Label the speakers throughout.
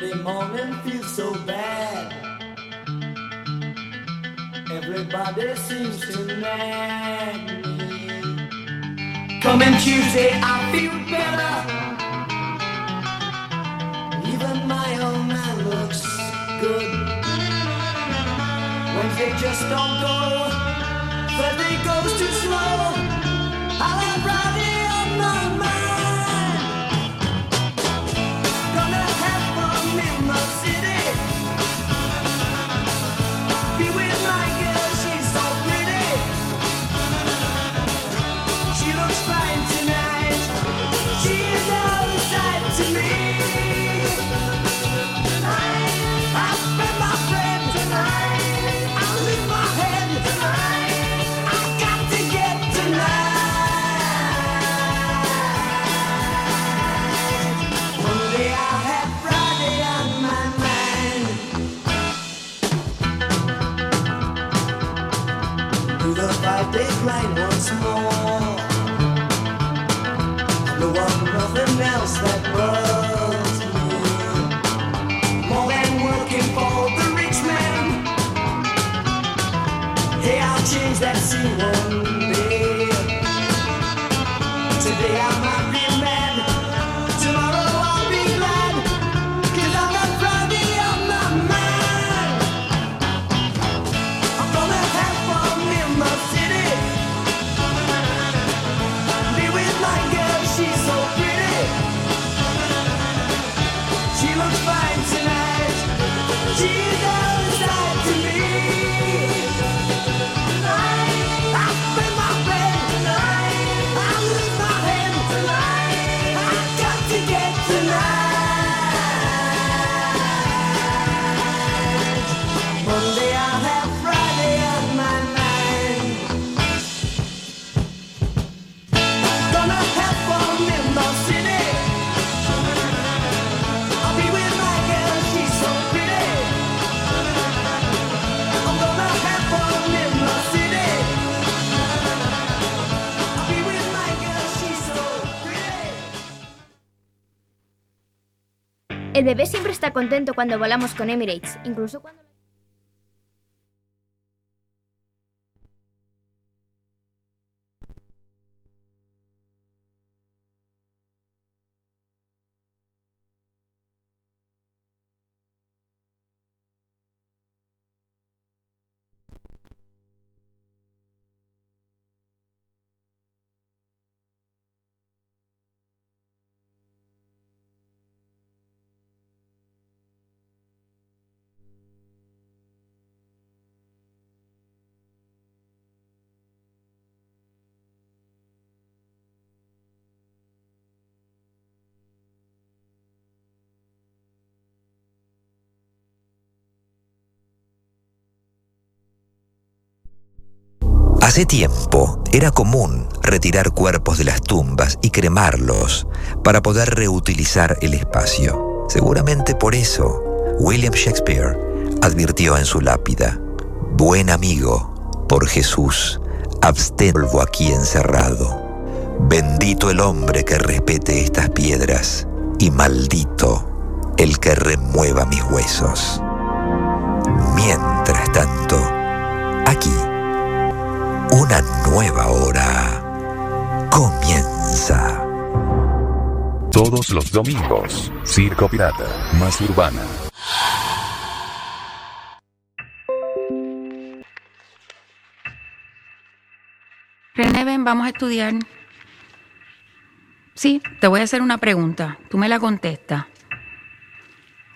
Speaker 1: Monday morning feels so bad. Everybody seems to nag me. Coming Tuesday, I feel better. Even my own man looks good. Wednesday just don't go. Thursday goes too slow.
Speaker 2: Está contento cuando volamos con Emirates, incluso cuando...
Speaker 3: Hace tiempo era común retirar cuerpos de las tumbas y cremarlos para poder reutilizar el espacio. Seguramente por eso William Shakespeare advirtió en su lápida, Buen amigo, por Jesús, abstengo aquí encerrado. Bendito el hombre que respete estas piedras y maldito el que remueva mis huesos. Mientras tanto, aquí, una nueva hora comienza.
Speaker 4: Todos los domingos, Circo Pirata, más urbana.
Speaker 5: René, ven, vamos a estudiar. Sí, te voy a hacer una pregunta. Tú me la contestas.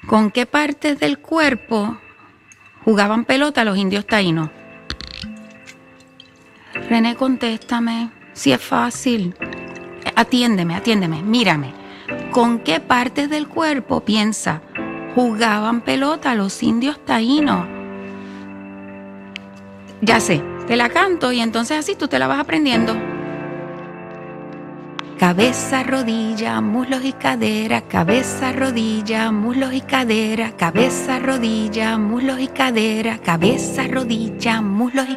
Speaker 5: ¿Con qué partes del cuerpo jugaban pelota los indios taínos? René, contéstame. Si es fácil. Atiéndeme, atiéndeme, mírame. ¿Con qué partes del cuerpo piensa jugaban pelota los indios taínos? Ya sé, te la canto y entonces así tú te la vas aprendiendo. Cabeza, rodilla, muslos y cadera, cabeza, rodilla, muslos y cadera, cabeza, rodilla, muslos y cadera, cabeza, rodilla, muslos y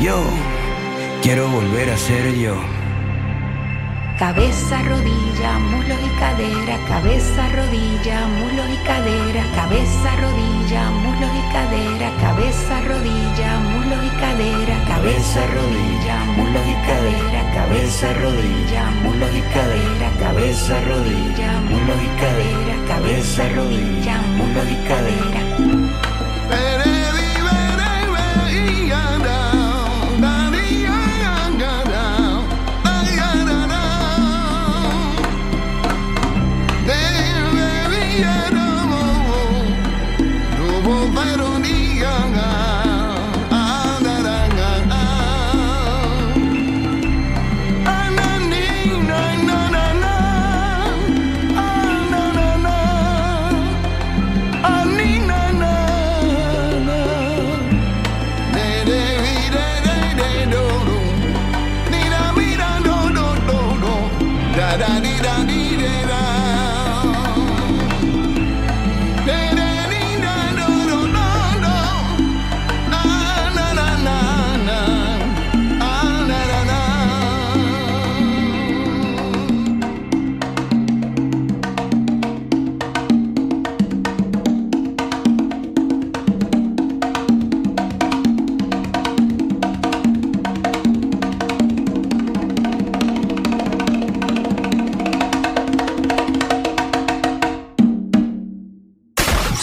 Speaker 6: Yo quiero volver a ser yo.
Speaker 7: Cabeza, rodilla, muslos y cadera, cabeza, rodilla, muslos y cadera, cabeza, rodilla, muslos y cadera, cabeza, rodilla, muslos y cadera, cabeza, rodilla, muslos y cadera, cabeza, rodilla, muslos y cadera, cabeza, rodilla, muslos y cadera, cabeza, rodilla, muslos y cadera.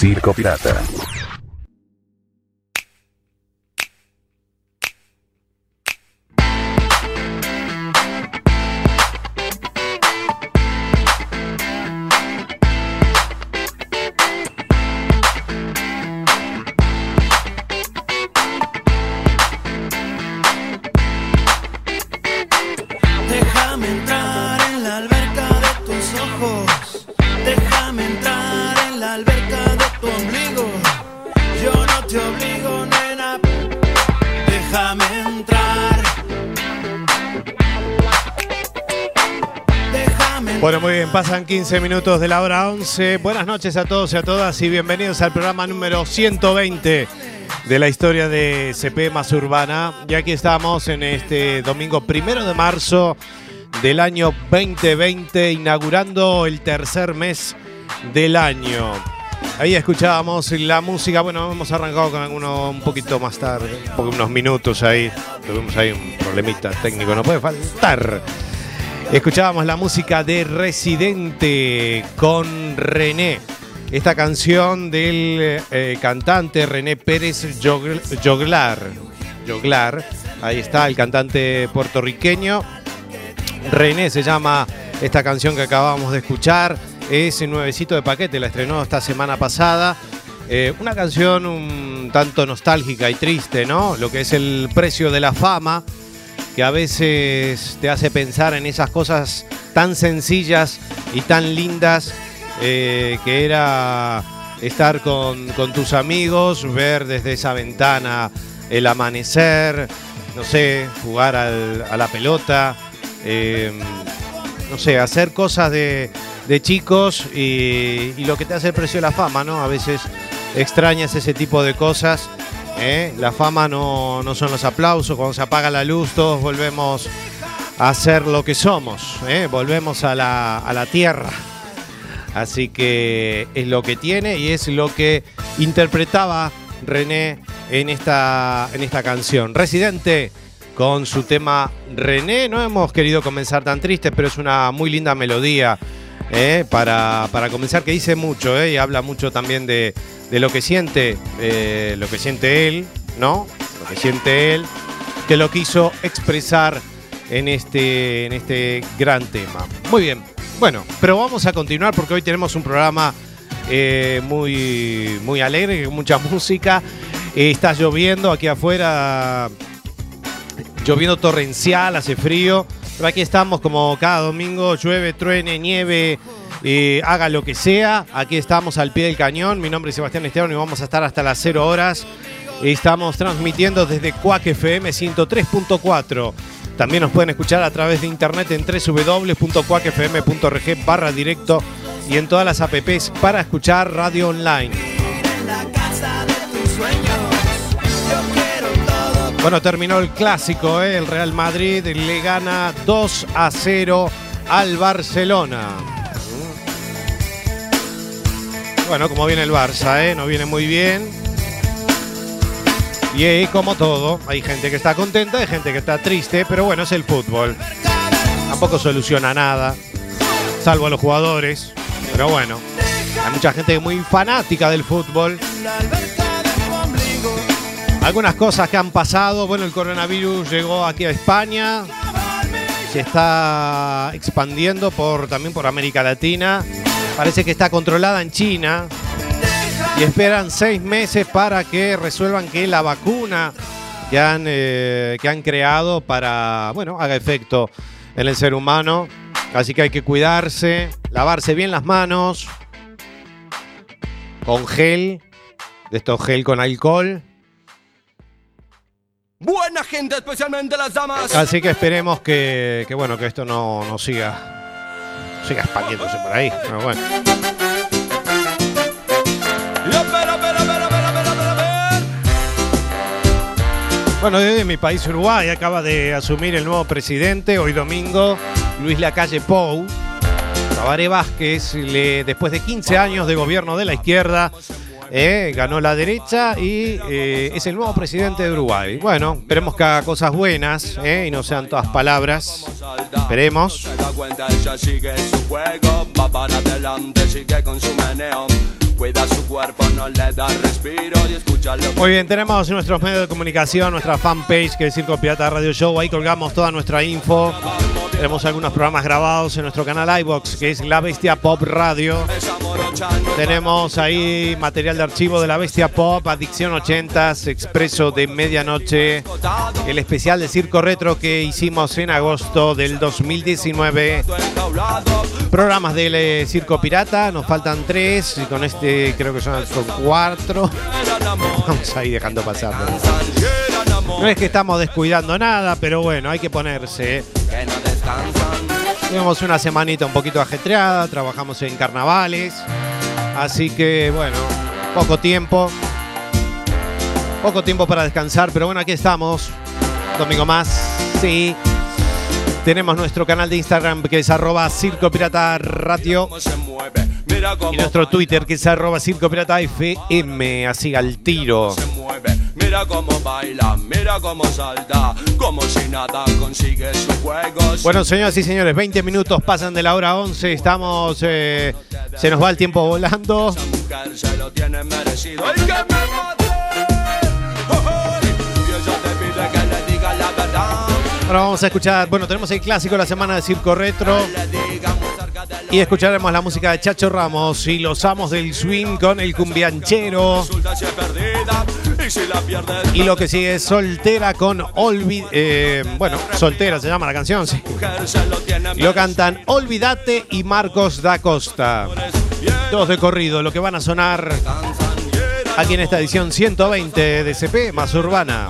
Speaker 8: Circo Pirata.
Speaker 9: 15 minutos de la hora 11. Buenas noches a todos y a todas y bienvenidos al programa número 120 de la historia de CP más urbana. Y aquí estamos en este domingo primero de marzo del año 2020, inaugurando el tercer mes del año. Ahí escuchábamos la música, bueno, hemos arrancado con alguno un poquito más tarde, unos minutos ahí, tuvimos ahí un problemita técnico, no puede faltar. Escuchábamos la música de Residente con René. Esta canción del eh, cantante René Pérez Jogl- Joglar. Joglar. Ahí está, el cantante puertorriqueño. René se llama esta canción que acabamos de escuchar. Es nuevecito de paquete, la estrenó esta semana pasada. Eh, una canción un tanto nostálgica y triste, ¿no? Lo que es el precio de la fama, que a veces te hace pensar en esas cosas tan sencillas y tan lindas eh, que era estar con, con tus amigos, ver desde esa ventana el amanecer, no sé, jugar al- a la pelota, eh, no sé, hacer cosas de, de chicos y, y lo que te hace el precio de la fama, ¿no? A veces extrañas ese tipo de cosas. ¿Eh? La fama no, no son los aplausos, cuando se apaga la luz todos volvemos a ser lo que somos, ¿eh? volvemos a la, a la tierra. Así que es lo que tiene y es lo que interpretaba René en esta, en esta canción. Residente con su tema René. No hemos querido comenzar tan tristes, pero es una muy linda melodía eh, para, para comenzar, que dice mucho eh, y habla mucho también de, de lo que siente, eh, lo que siente él, ¿no? Lo que siente él, que lo quiso expresar en este, en este gran tema. Muy bien, bueno, pero vamos a continuar porque hoy tenemos un programa muy, muy alegre, con mucha música. Está lloviendo aquí afuera, lloviendo torrencial, hace frío. Aquí estamos como cada domingo, llueve, truene, nieve, eh, haga lo que sea. Aquí estamos al pie del cañón. Mi nombre es Sebastián Esteban y vamos a estar hasta las 0 horas. Estamos transmitiendo desde Cuac FM 103.4 También nos pueden escuchar a través de internet en www.cuacfm.org barra directo y en todas las apps para escuchar radio online. Bueno, terminó el clásico, ¿eh? el Real Madrid le gana 2 a 0 al Barcelona. Bueno, como viene el Barça, ¿eh? no viene muy bien. Y ahí, como todo, hay gente que está contenta, hay gente que está triste, pero bueno, es el fútbol. Tampoco soluciona nada, salvo a los jugadores. Pero bueno, hay mucha gente muy fanática del fútbol. Algunas cosas que han pasado, bueno, el coronavirus llegó aquí a España, se está expandiendo por, también por América Latina, parece que está controlada en China y esperan seis meses para que resuelvan que la vacuna que han, eh, que han creado para, bueno, haga efecto en el ser humano. Así que hay que cuidarse, lavarse bien las manos con gel, de estos gel con alcohol.
Speaker 7: Buena gente, especialmente las damas.
Speaker 9: Así que esperemos que, que, bueno, que esto no, no siga, siga expandiéndose por ahí. Pero bueno. Bueno, desde mi país Uruguay acaba de asumir el nuevo presidente hoy domingo, Luis Lacalle Pou. Tabaré Vázquez, le- después de 15 años de gobierno de la izquierda, eh, ganó la derecha y eh, es el nuevo presidente de Uruguay. Bueno, esperemos que haga cosas buenas eh, y no sean todas palabras. Esperemos.
Speaker 7: Cuida su cuerpo, no le da respiro y
Speaker 9: Muy bien, tenemos nuestros medios de comunicación, nuestra fanpage que es Circo Pirata Radio Show. Ahí colgamos toda nuestra info. Tenemos algunos programas grabados en nuestro canal iBox, que es La Bestia Pop Radio. Tenemos ahí material de archivo de La Bestia Pop, Adicción 80s, Expreso de Medianoche, el especial de Circo Retro que hicimos en agosto del 2019. Programas del Circo Pirata, nos faltan tres, y con este creo que son, son cuatro. Vamos ahí dejando pasar. No es que estamos descuidando nada, pero bueno, hay que ponerse. Tuvimos una semanita un poquito ajetreada, trabajamos en carnavales, así que bueno, poco tiempo. Poco tiempo para descansar, pero bueno, aquí estamos. Domingo más, sí. Tenemos nuestro canal de Instagram que es arroba Circo Pirata Radio y nuestro Twitter que es arroba Circo Pirata FM, así al tiro.
Speaker 7: se mueve, mira cómo baila, mira cómo salta, como si nada consigue su juego.
Speaker 9: Bueno, señoras y señores, 20 minutos pasan de la hora 11, estamos, eh, se nos va el tiempo volando.
Speaker 7: Esa mujer se lo tiene merecido. ¡Ay, que me
Speaker 9: Ahora vamos a escuchar, bueno, tenemos el clásico de la semana de Circo Retro y escucharemos la música de Chacho Ramos y los amos del swing con el cumbianchero.
Speaker 7: Y
Speaker 9: lo que sigue es Soltera con Olvid... eh, bueno, Soltera se llama la canción, sí.
Speaker 7: lo
Speaker 9: cantan Olvídate y Marcos da Costa. Dos de corrido, lo que van a sonar aquí en esta edición 120 de CP más urbana.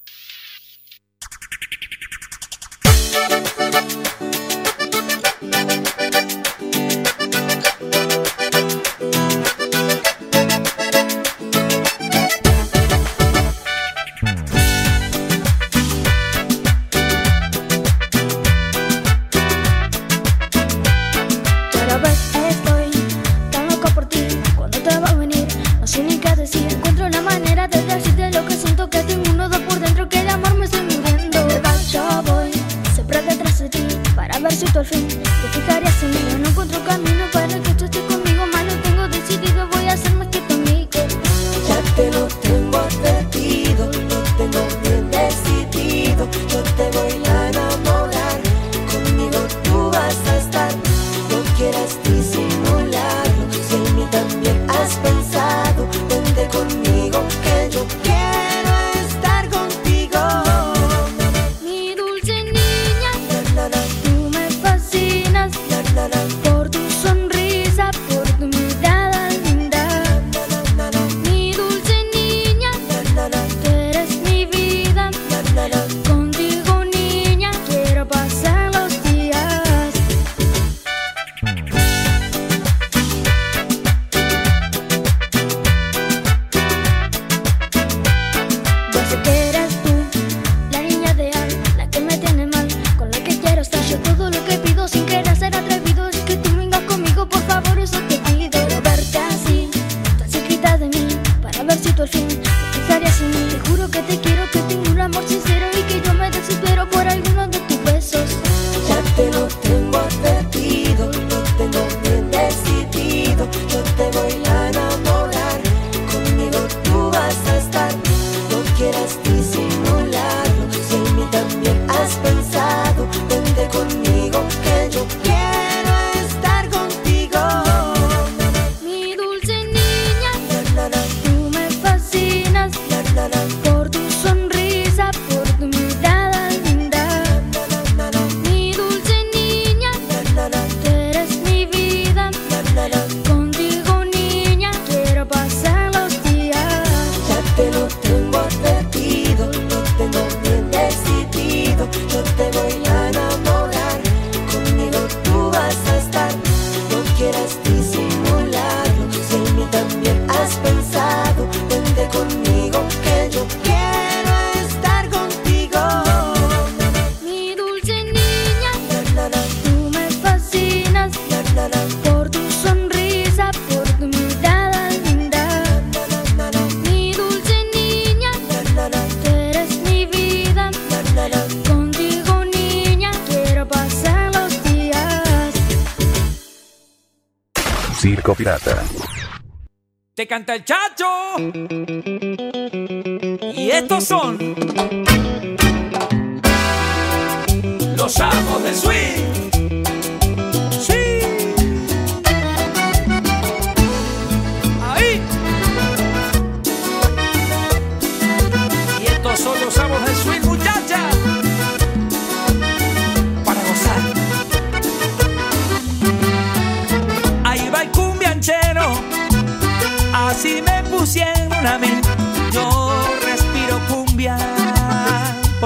Speaker 10: Estaría sin mí, juro que te quiero, que tengo un amor sincero y que
Speaker 11: canta el chacho. Y estos son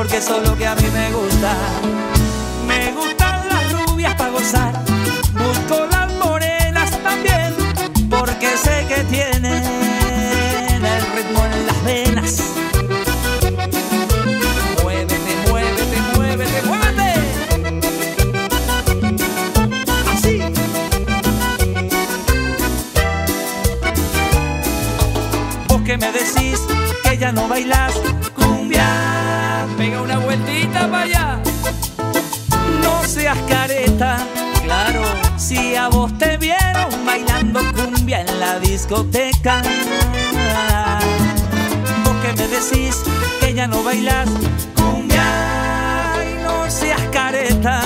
Speaker 11: Porque eso es lo que a mí me gusta. Me gustan las rubias para gozar. Busco las morenas también. Porque sé que tienen el ritmo en las venas. Muévete, muévete, muévete, muévete. Así. Vos que me decís que ya no bailas vueltita para allá. No seas careta. Claro, si a vos te vieron bailando cumbia en la discoteca. Vos que me decís que ya no bailas cumbia. Y no seas careta.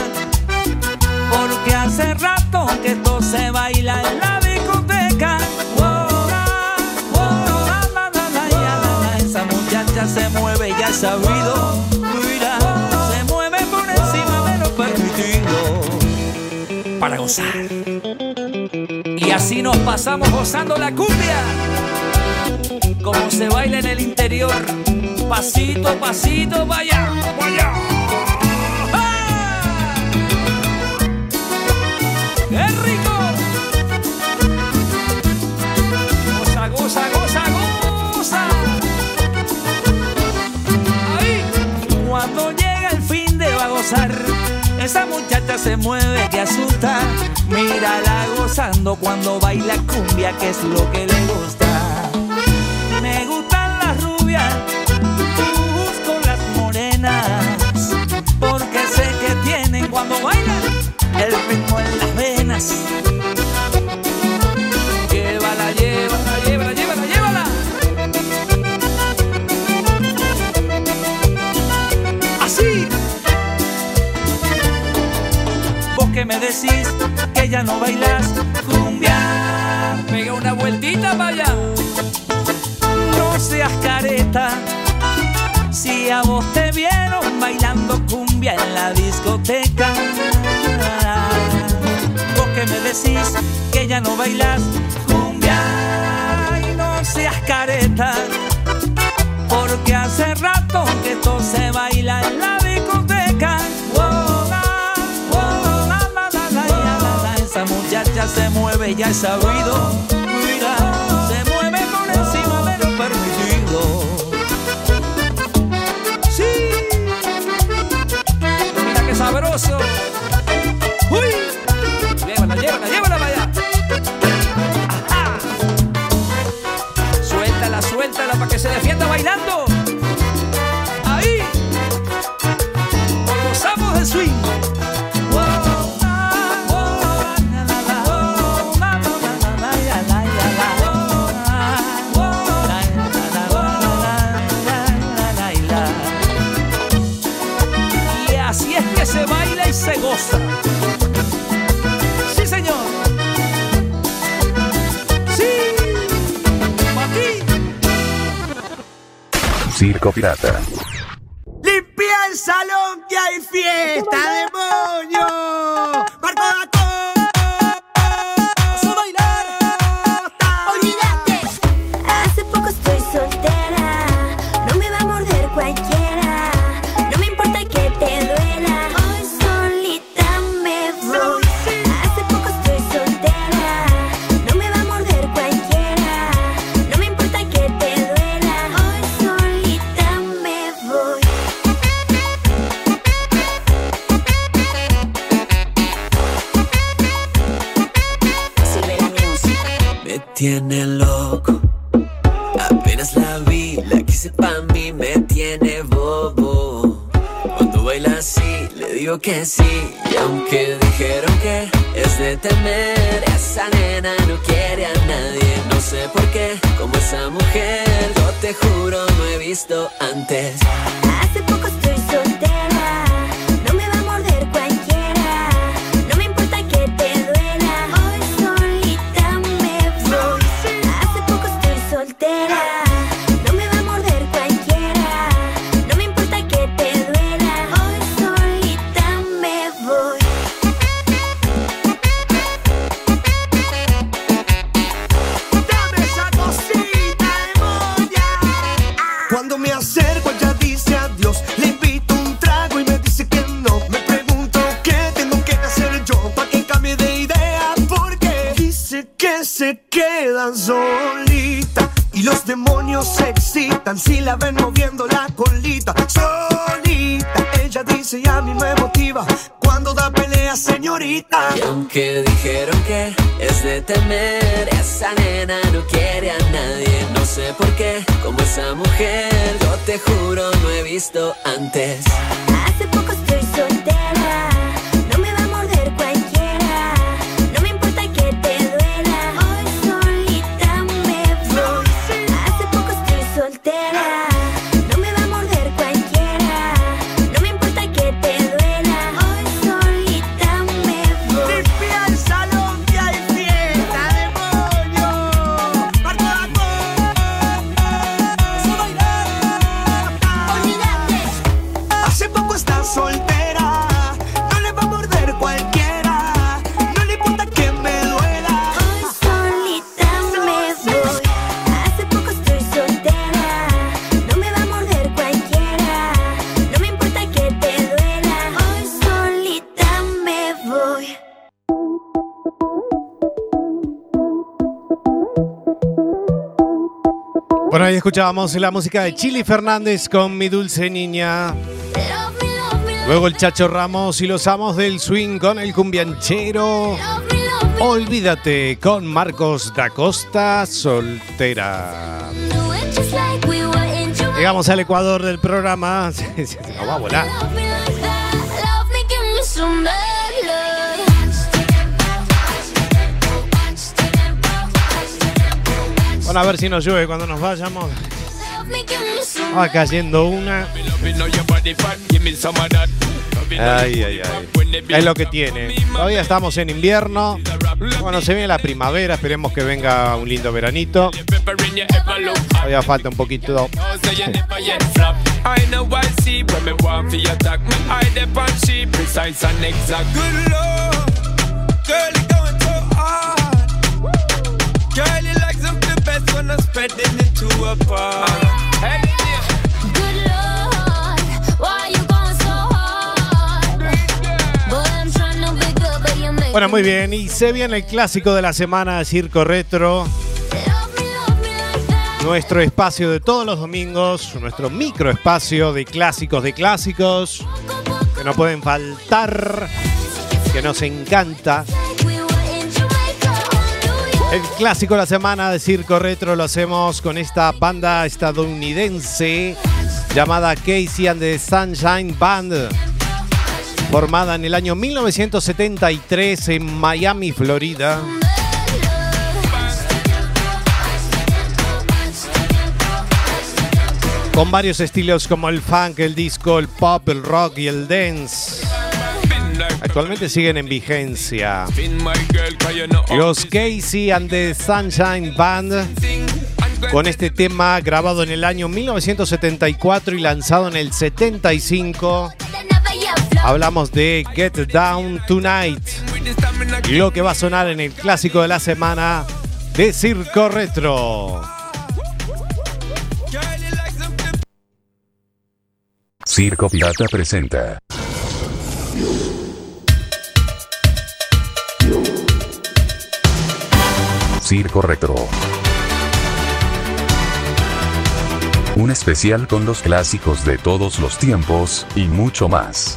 Speaker 11: Porque hace rato que esto se baila en la discoteca. Wow, wow. Esa muchacha se mueve, ya sabido. Permitido. Para gozar. Y así nos pasamos gozando la cumbia. Como se baila en el interior. Pasito, pasito, vaya, vaya. ¡Qué rico! Goza, goza, goza, goza. Ahí, cuando llega el fin de va a gozar, esa muchacha se mueve que asusta. Mírala gozando cuando baila cumbia, que es lo que le gusta. Me gustan las rubias, busco las morenas, porque sé que tienen cuando bailan el ritmo en las venas. Me decís que ya no bailas cumbia. Pega una vueltita para allá. No seas careta. Si a vos te vieron bailando cumbia en la discoteca. Vos que me decís que ya no bailas cumbia. Y no seas careta. Porque hace rato que esto se baila en la se mueve, ya es sabido. Mira, se mueve por encima de lo permitido. Sí, mira qué sabroso. Uy, llévala, llévala, llévala para allá. Ajá. Suéltala, suéltala para que se defienda bailando. Sí, señor. Sí. Ti.
Speaker 4: Circo Pirata.
Speaker 10: Solita
Speaker 12: Y
Speaker 13: los demonios se excitan Si la ven moviendo la colita Solita Ella dice y a mí me motiva Cuando da pelea señorita
Speaker 12: Y aunque dijeron que es de temer, esa nena no quiere a nadie. No sé por qué, como esa mujer, yo te juro, no he visto antes.
Speaker 9: Bueno, ahí escuchábamos la música de Chili Fernández con Mi Dulce Niña. Luego el Chacho Ramos y los amos del swing con el cumbianchero. Olvídate con Marcos da Costa, soltera. Llegamos al Ecuador del programa. Nos va a volar. Bueno, a ver si nos llueve cuando nos vayamos. Va cayendo una. Ay, ay, ay. Es lo que tiene. Todavía estamos en invierno. Bueno, se viene la primavera. Esperemos que venga un lindo veranito. Todavía falta un poquito.
Speaker 14: Best when I'm spreading it to a bar. Hey,
Speaker 15: Good Lord, why you going so hard? Boy, I'm trying to be good, but you make
Speaker 9: Bueno, muy bien. Y se viene el clásico de la semana, Circo Retro. Nuestro espacio de todos los domingos, nuestro microespacio de clásicos de clásicos, que no pueden faltar, que nos encanta. El clásico de la semana de Circo Retro lo hacemos con esta banda estadounidense llamada Casey and the Sunshine Band, formada en el año 1973 en Miami, Florida. Con varios estilos como el funk, el disco, el pop, el rock y el dance. Actualmente siguen en vigencia. Los Casey and the Sunshine Band con este tema grabado en el año 1974 y lanzado en el 75. Hablamos de Get Down Tonight. Y lo que va a sonar en el clásico de la semana de Circo Retro.
Speaker 16: Circo Pirata presenta. Circo Retro. Un especial con los clásicos de todos los tiempos, y mucho más.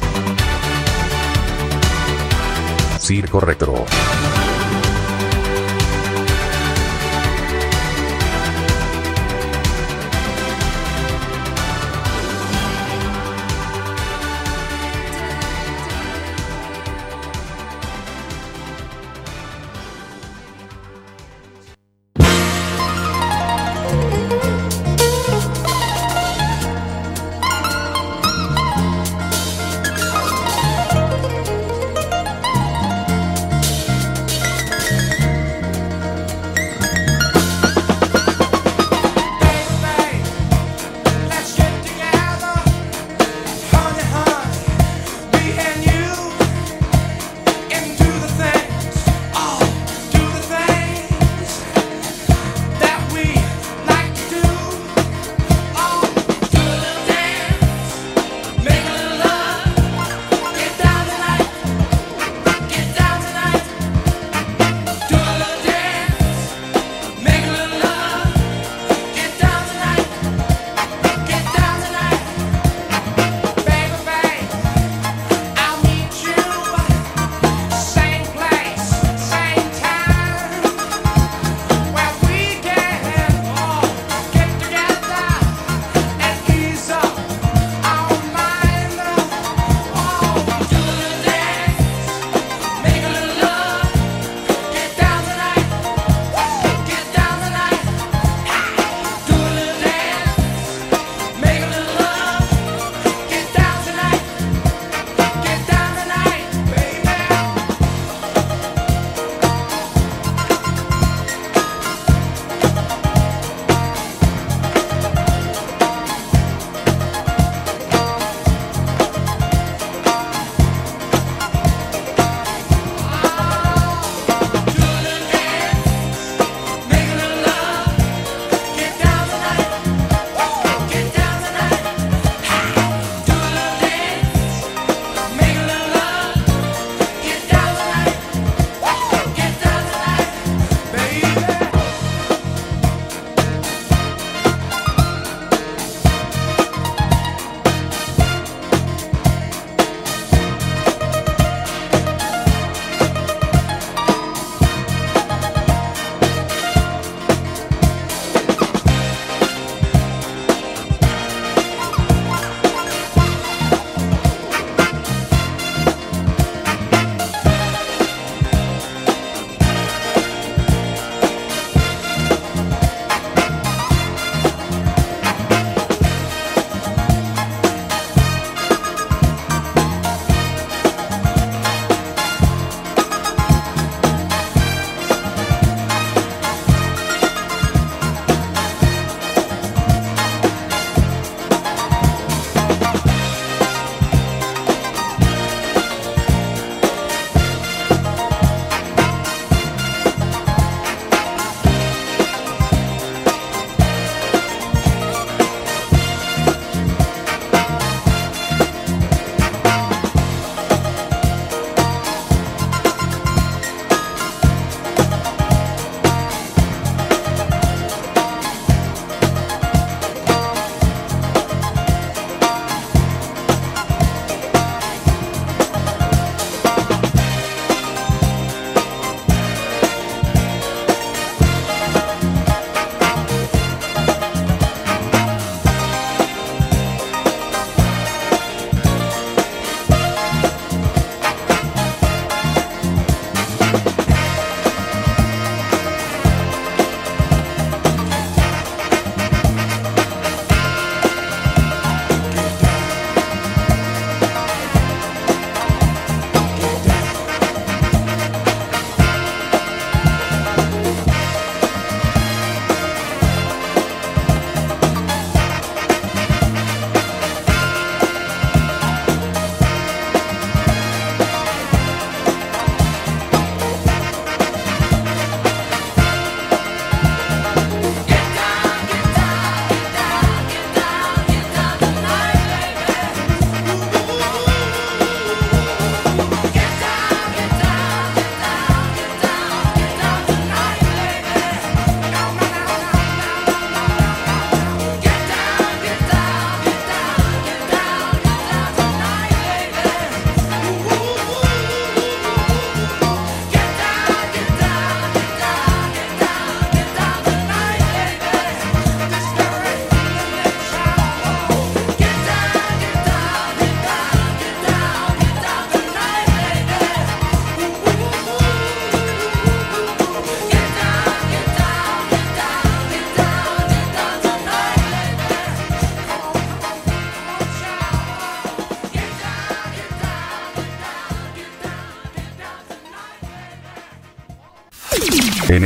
Speaker 16: Circo Retro.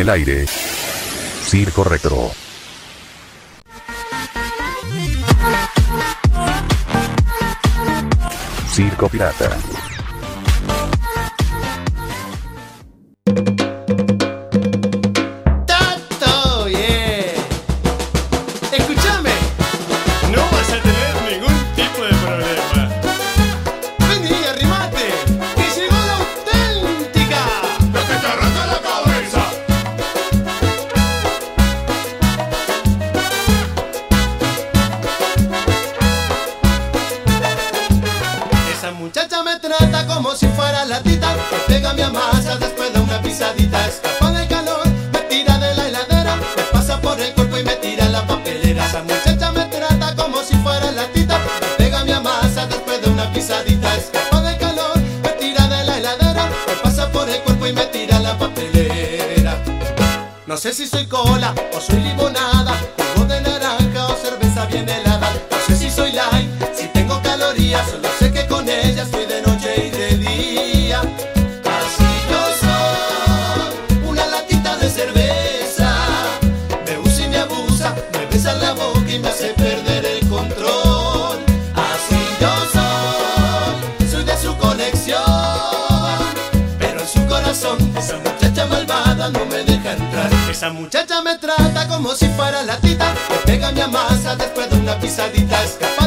Speaker 4: aire. Circo Retro. Circo Pirata.
Speaker 17: Esa muchacha me trata como si fuera latita. Me pega mi amasa después de una pisadita. Escapa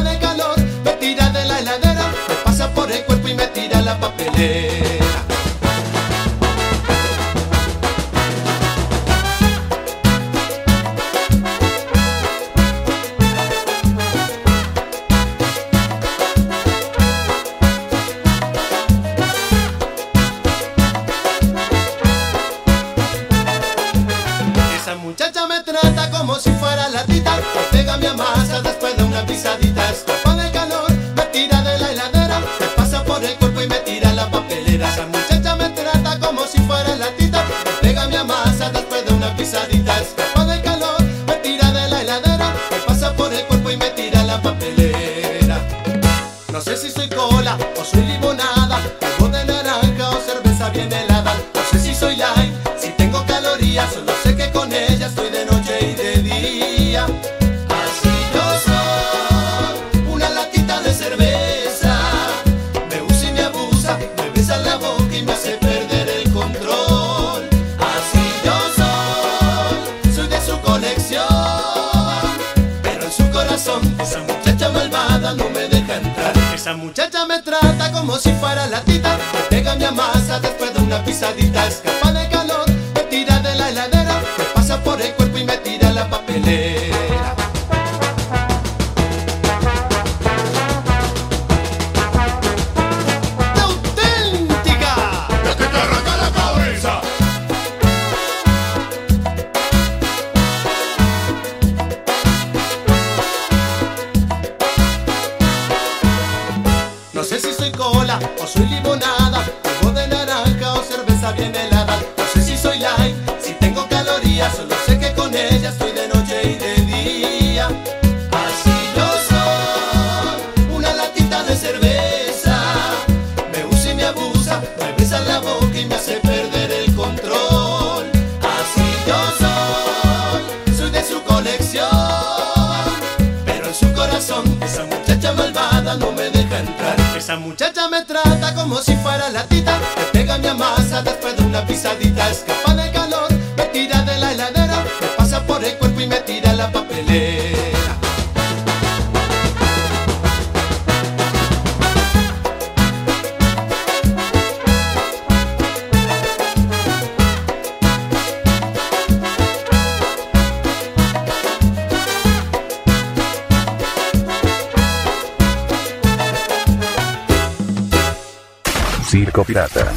Speaker 17: una pisadita
Speaker 4: Data.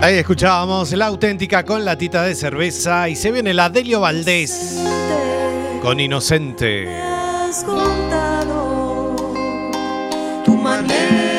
Speaker 9: Ahí escuchábamos la auténtica con latita de cerveza y se viene la Delio Valdés con Inocente.
Speaker 18: Tu manera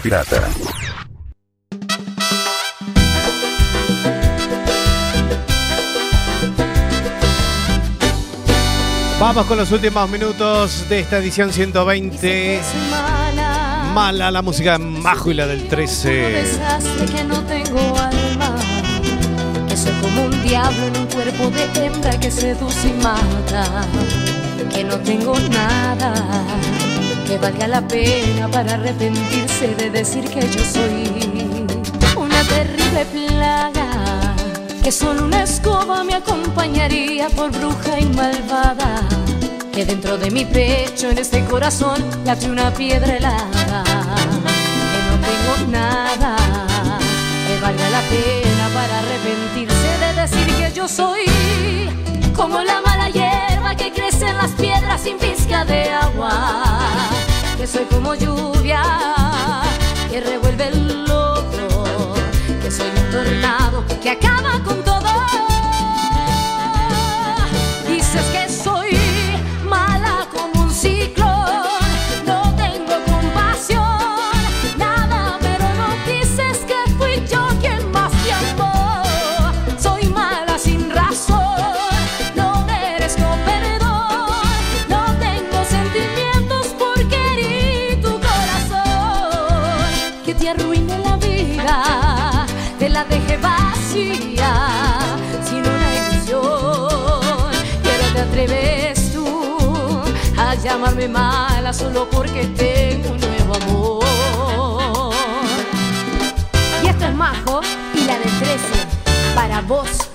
Speaker 4: Pirata.
Speaker 9: Vamos con los últimos minutos de esta edición 120. Mala la música de Majo y la del 13.
Speaker 10: desastre que no tengo alma Que soy como un diablo en un cuerpo de hembra que seduce y mata Que no tengo nada que valga la pena para arrepentirse de decir que yo soy una terrible plaga Que solo una escoba me acompañaría por bruja y malvada Que dentro de mi pecho, en este corazón, late una piedra helada que no tengo nada que valga la pena para arrepentirse de decir que yo soy como la mala hierba que crece en las piedras sin pizca de agua, que soy como lluvia que revuelve el lodo, que soy un tornado que acaba con todo.
Speaker 19: Llamarme mala solo porque tengo un nuevo amor.
Speaker 10: Y esto es Majo y la del 13. Para vos.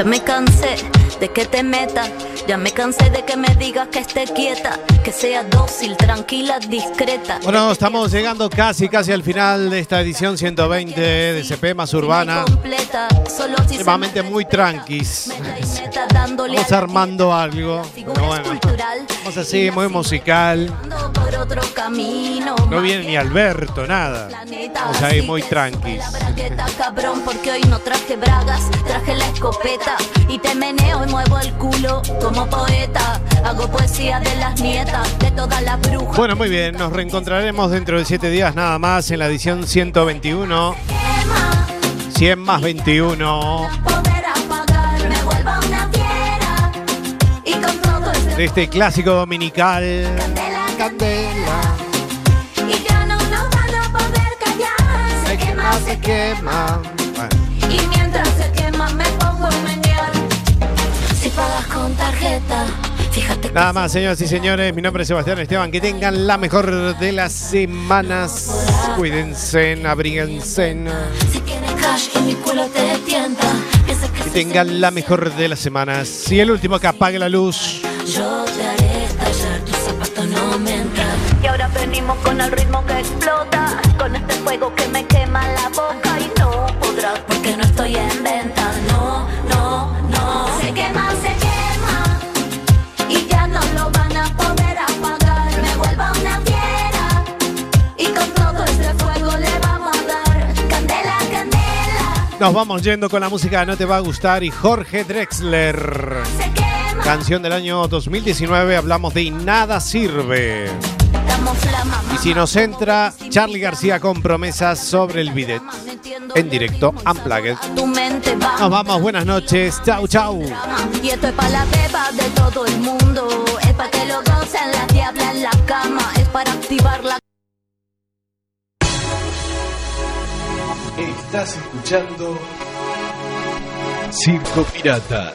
Speaker 15: Ya me cansé de que te metas, ya me cansé de que me digas que esté quieta, que sea dócil, tranquila, discreta.
Speaker 9: Bueno, estamos llegando casi, casi al final de esta edición 120 de CP más urbana. Últimamente muy tranquis. Vamos armando algo. Bueno, vamos así, muy musical.
Speaker 15: Camino.
Speaker 9: No viene ni Alberto, nada. Vamos ahí muy tranquis.
Speaker 15: Bragueta, cabrón, porque hoy no traje bragas, traje la escopeta y te meneo y muevo el culo como poeta. Hago poesía de las nietas, de todas las brujas.
Speaker 9: Bueno, muy bien, nos reencontraremos dentro de siete días nada más en la edición 121. 100 más 21
Speaker 15: Poder apagar, me vuelva una fiera y con todo ese
Speaker 9: de este clásico dominical.
Speaker 15: candela. Quema. Y mientras se quema me pongo a menear. Si pagas con tarjeta, fíjate
Speaker 9: Nada más, señoras y señores, mi nombre es Sebastián Esteban. Que tengan la mejor de las semanas. Cuídense, abríguense.
Speaker 15: si tienes cash y mi culo te tienta. Piensa que
Speaker 9: Que tengan la mejor de las semanas. Y el último que apague la luz.
Speaker 15: yo te haré estallar, tus zapatos no me entran. Y ahora venimos con el ritmo que explota, con este fuego que me
Speaker 9: Nos vamos yendo con la música No Te Va a Gustar y Jorge Drexler. Canción del año 2019, hablamos de Nada Sirve. Y si nos entra, Charlie García con promesas sobre el bidet. En directo, Unplugged. Nos vamos, buenas noches. Chau, chau.
Speaker 15: Y esto es para la beba de todo el mundo. Es para que en la cama. Es para activar la.
Speaker 8: Estás escuchando Circo Pirata.